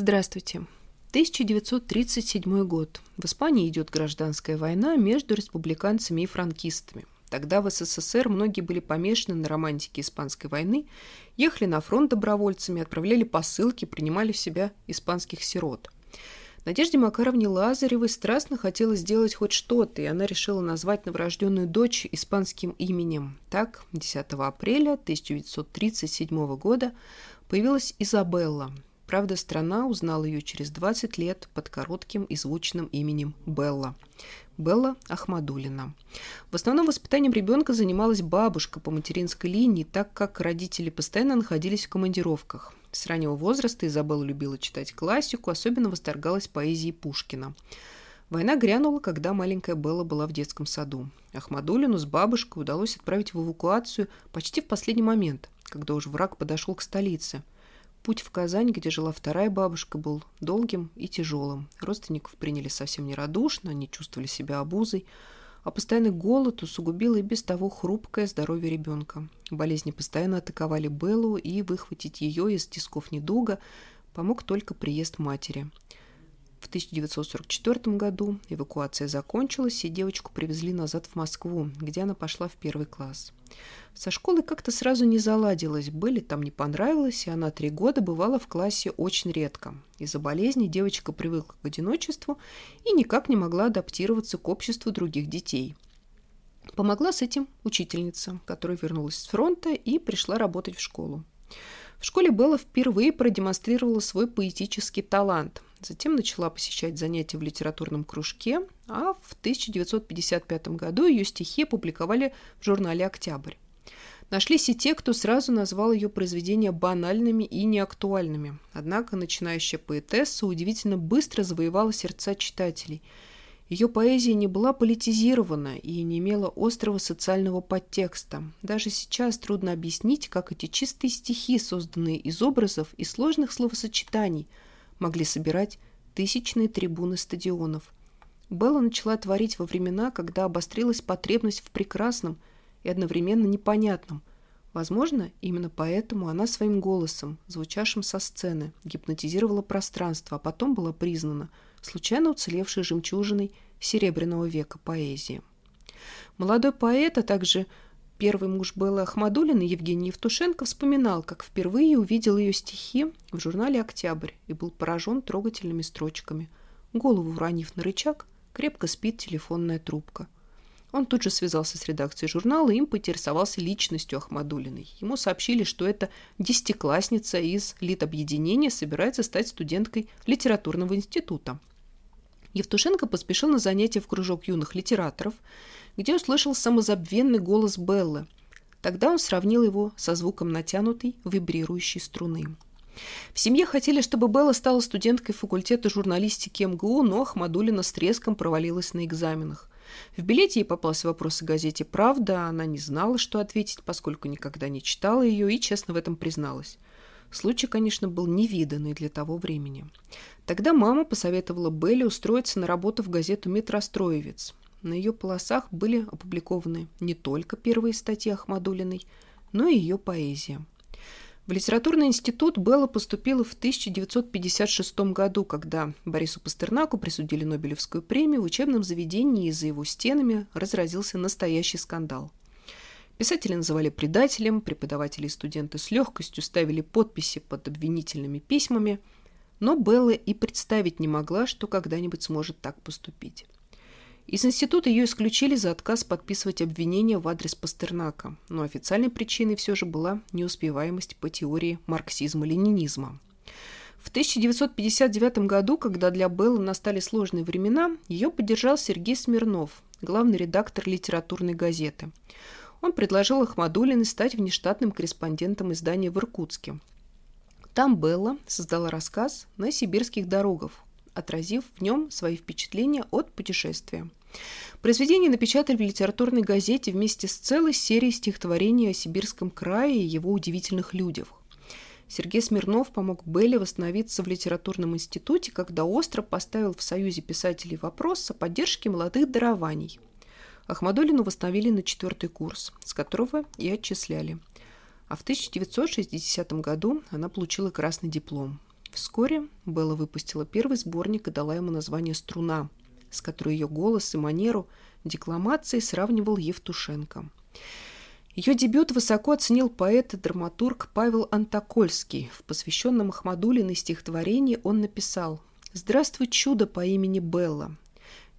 Здравствуйте. 1937 год. В Испании идет гражданская война между республиканцами и франкистами. Тогда в СССР многие были помешаны на романтике испанской войны, ехали на фронт добровольцами, отправляли посылки, принимали в себя испанских сирот. Надежде Макаровне Лазаревой страстно хотелось сделать хоть что-то, и она решила назвать новорожденную дочь испанским именем. Так, 10 апреля 1937 года появилась Изабелла, Правда, страна узнала ее через 20 лет под коротким и звучным именем Белла. Белла Ахмадулина. В основном воспитанием ребенка занималась бабушка по материнской линии, так как родители постоянно находились в командировках. С раннего возраста Изабелла любила читать классику, особенно восторгалась поэзией Пушкина. Война грянула, когда маленькая Белла была в детском саду. Ахмадулину с бабушкой удалось отправить в эвакуацию почти в последний момент, когда уже враг подошел к столице – Путь в Казань, где жила вторая бабушка, был долгим и тяжелым. Родственников приняли совсем нерадушно, они чувствовали себя обузой, а постоянный голод усугубил и без того хрупкое здоровье ребенка. Болезни постоянно атаковали Беллу, и выхватить ее из тисков недуга помог только приезд матери – в 1944 году эвакуация закончилась, и девочку привезли назад в Москву, где она пошла в первый класс. Со школой как-то сразу не заладилось, были там не понравилось, и она три года бывала в классе очень редко. Из-за болезни девочка привыкла к одиночеству и никак не могла адаптироваться к обществу других детей. Помогла с этим учительница, которая вернулась с фронта и пришла работать в школу. В школе Белла впервые продемонстрировала свой поэтический талант – Затем начала посещать занятия в литературном кружке, а в 1955 году ее стихи опубликовали в журнале «Октябрь». Нашлись и те, кто сразу назвал ее произведения банальными и неактуальными. Однако начинающая поэтесса удивительно быстро завоевала сердца читателей. Ее поэзия не была политизирована и не имела острого социального подтекста. Даже сейчас трудно объяснить, как эти чистые стихи, созданные из образов и сложных словосочетаний – могли собирать тысячные трибуны стадионов. Белла начала творить во времена, когда обострилась потребность в прекрасном и одновременно непонятном. Возможно, именно поэтому она своим голосом, звучавшим со сцены, гипнотизировала пространство, а потом была признана случайно уцелевшей жемчужиной Серебряного века поэзии. Молодой поэт, а также Первый муж Беллы Ахмадулиной, Евгений Евтушенко, вспоминал, как впервые увидел ее стихи в журнале «Октябрь» и был поражен трогательными строчками. Голову уронив на рычаг, крепко спит телефонная трубка. Он тут же связался с редакцией журнала и им поинтересовался личностью Ахмадулиной. Ему сообщили, что это десятиклассница из Литобъединения собирается стать студенткой литературного института. Евтушенко поспешил на занятия в кружок юных литераторов – где услышал самозабвенный голос Беллы. Тогда он сравнил его со звуком натянутой, вибрирующей струны. В семье хотели, чтобы Белла стала студенткой факультета журналистики МГУ, но Ахмадулина с треском провалилась на экзаменах. В билете ей попался вопрос о газете «Правда», она не знала, что ответить, поскольку никогда не читала ее и честно в этом призналась. Случай, конечно, был невиданный для того времени. Тогда мама посоветовала Белле устроиться на работу в газету «Метростроевец». На ее полосах были опубликованы не только первые статьи Ахмадулиной, но и ее поэзия. В литературный институт Белла поступила в 1956 году, когда Борису Пастернаку присудили Нобелевскую премию в учебном заведении, и за его стенами разразился настоящий скандал. Писатели называли предателем, преподаватели и студенты с легкостью ставили подписи под обвинительными письмами, но Белла и представить не могла, что когда-нибудь сможет так поступить. Из института ее исключили за отказ подписывать обвинения в адрес Пастернака, но официальной причиной все же была неуспеваемость по теории марксизма-ленинизма. В 1959 году, когда для Беллы настали сложные времена, ее поддержал Сергей Смирнов, главный редактор литературной газеты. Он предложил Ахмадулиной стать внештатным корреспондентом издания в Иркутске. Там Белла создала рассказ «На сибирских дорогах», отразив в нем свои впечатления от путешествия. Произведение напечатали в литературной газете вместе с целой серией стихотворений о Сибирском крае и его удивительных людях. Сергей Смирнов помог Белле восстановиться в литературном институте, когда остро поставил в Союзе писателей вопрос о поддержке молодых дарований. Ахмадулину восстановили на четвертый курс, с которого и отчисляли. А в 1960 году она получила красный диплом. Вскоре Белла выпустила первый сборник и дала ему название «Струна», с которой ее голос и манеру декламации сравнивал Евтушенко. Ее дебют высоко оценил поэт и драматург Павел Антокольский. В посвященном Ахмадулиной стихотворении он написал «Здравствуй, чудо по имени Белла.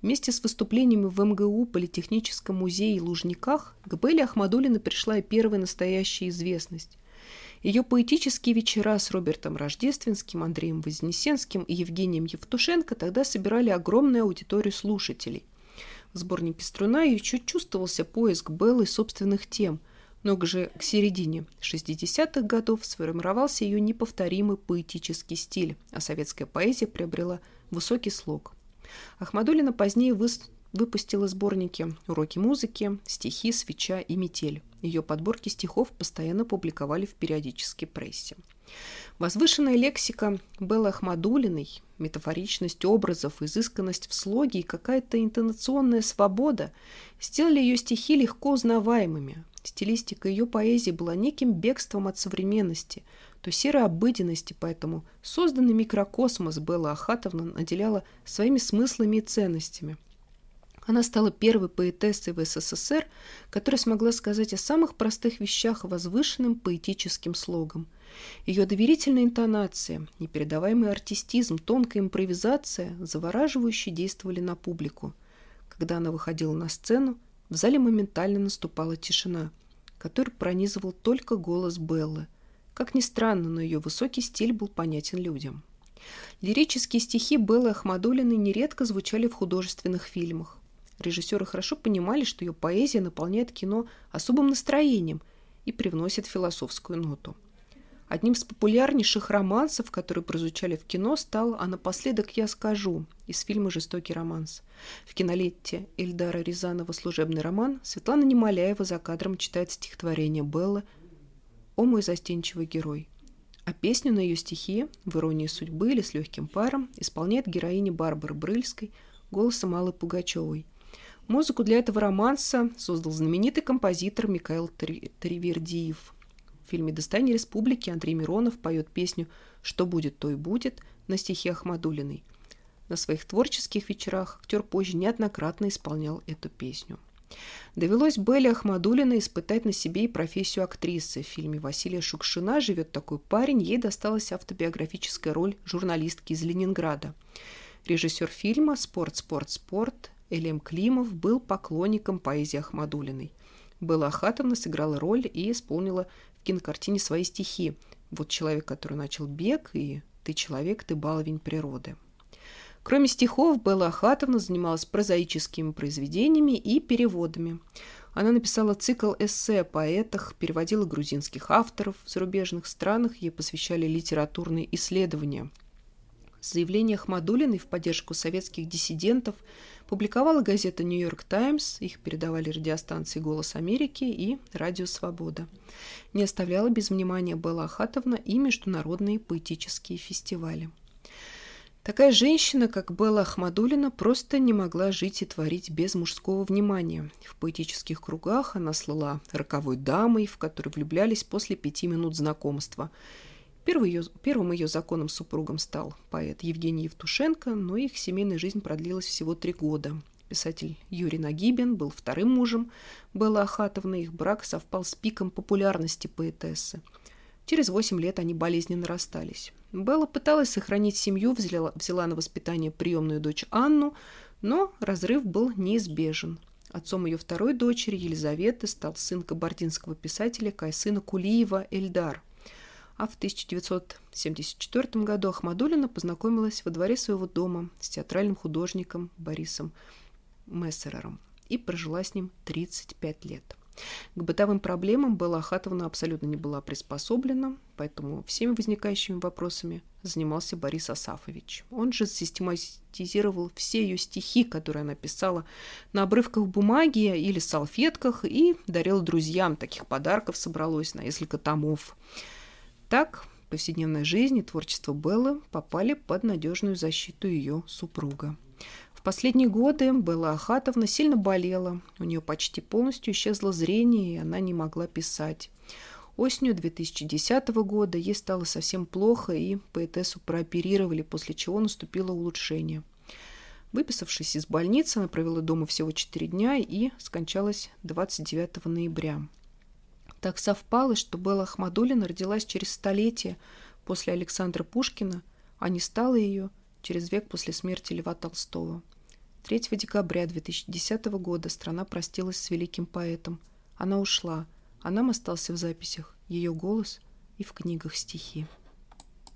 Вместе с выступлениями в МГУ, Политехническом музее и Лужниках к Белле Ахмадулиной пришла и первая настоящая известность. Ее поэтические вечера с Робертом Рождественским, Андреем Вознесенским и Евгением Евтушенко тогда собирали огромную аудиторию слушателей. В сборнике «Струна» еще чувствовался поиск Беллы собственных тем, но уже к середине 60-х годов сформировался ее неповторимый поэтический стиль, а советская поэзия приобрела высокий слог – Ахмадулина позднее выпустила сборники «Уроки музыки», «Стихи», «Свеча» и «Метель». Ее подборки стихов постоянно публиковали в периодической прессе. Возвышенная лексика Беллы Ахмадулиной, метафоричность образов, изысканность в слоге и какая-то интонационная свобода сделали ее стихи легко узнаваемыми. Стилистика ее поэзии была неким бегством от современности – то серой обыденности, поэтому созданный микрокосмос Белла Ахатовна наделяла своими смыслами и ценностями. Она стала первой поэтессой в СССР, которая смогла сказать о самых простых вещах возвышенным поэтическим слогом. Ее доверительная интонация, непередаваемый артистизм, тонкая импровизация завораживающе действовали на публику. Когда она выходила на сцену, в зале моментально наступала тишина, которую пронизывал только голос Беллы – как ни странно, но ее высокий стиль был понятен людям. Лирические стихи Беллы Ахмадулиной нередко звучали в художественных фильмах. Режиссеры хорошо понимали, что ее поэзия наполняет кино особым настроением и привносит философскую ноту. Одним из популярнейших романсов, которые прозвучали в кино, стал «А напоследок я скажу» из фильма «Жестокий романс». В кинолете Эльдара Рязанова «Служебный роман» Светлана Немоляева за кадром читает стихотворение Беллы «О мой застенчивый герой». А песню на ее стихи «В иронии судьбы» или «С легким паром» исполняет героиня Барбары Брыльской голосом Аллы Пугачевой. Музыку для этого романса создал знаменитый композитор Михаил Тривердиев. В фильме «Достание республики» Андрей Миронов поет песню «Что будет, то и будет» на стихи Ахмадулиной. На своих творческих вечерах актер позже неоднократно исполнял эту песню. Довелось Белле Ахмадулиной испытать на себе и профессию актрисы. В фильме Василия Шукшина «Живет такой парень» ей досталась автобиографическая роль журналистки из Ленинграда. Режиссер фильма «Спорт, спорт, спорт» Элем Климов был поклонником поэзии Ахмадулиной. Белла Ахатовна сыграла роль и исполнила кинокартине свои стихи. «Вот человек, который начал бег» и «Ты человек, ты баловень природы». Кроме стихов, Белла Ахатовна занималась прозаическими произведениями и переводами. Она написала цикл эссе о поэтах, переводила грузинских авторов в зарубежных странах, ей посвящали литературные исследования. Заявление Ахмадулиной в поддержку советских диссидентов публиковала газета «Нью-Йорк Таймс», их передавали радиостанции «Голос Америки» и «Радио Свобода». Не оставляла без внимания Белла Ахатовна и международные поэтические фестивали. Такая женщина, как Белла Ахмадулина, просто не могла жить и творить без мужского внимания. В поэтических кругах она слыла роковой дамой, в которой влюблялись после пяти минут знакомства. Первым ее, первым ее законным супругом стал поэт Евгений Евтушенко, но их семейная жизнь продлилась всего три года. Писатель Юрий Нагибин был вторым мужем Беллы Ахатовны. Их брак совпал с пиком популярности поэтессы. Через восемь лет они болезненно расстались. Белла пыталась сохранить семью, взяла, взяла на воспитание приемную дочь Анну, но разрыв был неизбежен. Отцом ее второй дочери, Елизаветы, стал сын кабардинского писателя Кайсына Кулиева Эльдар. А в 1974 году Ахмадулина познакомилась во дворе своего дома с театральным художником Борисом Мессерером и прожила с ним 35 лет. К бытовым проблемам Белла Ахатовна абсолютно не была приспособлена, поэтому всеми возникающими вопросами занимался Борис Асафович. Он же систематизировал все ее стихи, которые она писала на обрывках бумаги или салфетках и дарил друзьям. Таких подарков собралось на несколько томов. Так, повседневная жизнь и творчество Беллы попали под надежную защиту ее супруга. В последние годы Белла Ахатовна сильно болела. У нее почти полностью исчезло зрение, и она не могла писать. Осенью 2010 года ей стало совсем плохо, и поэтессу прооперировали, после чего наступило улучшение. Выписавшись из больницы, она провела дома всего 4 дня и скончалась 29 ноября. Так совпало, что Белла Ахмадулина родилась через столетие после Александра Пушкина, а не стала ее через век после смерти Льва Толстого. 3 декабря 2010 года страна простилась с великим поэтом. Она ушла – а нам остался в записях ее голос и в книгах стихи.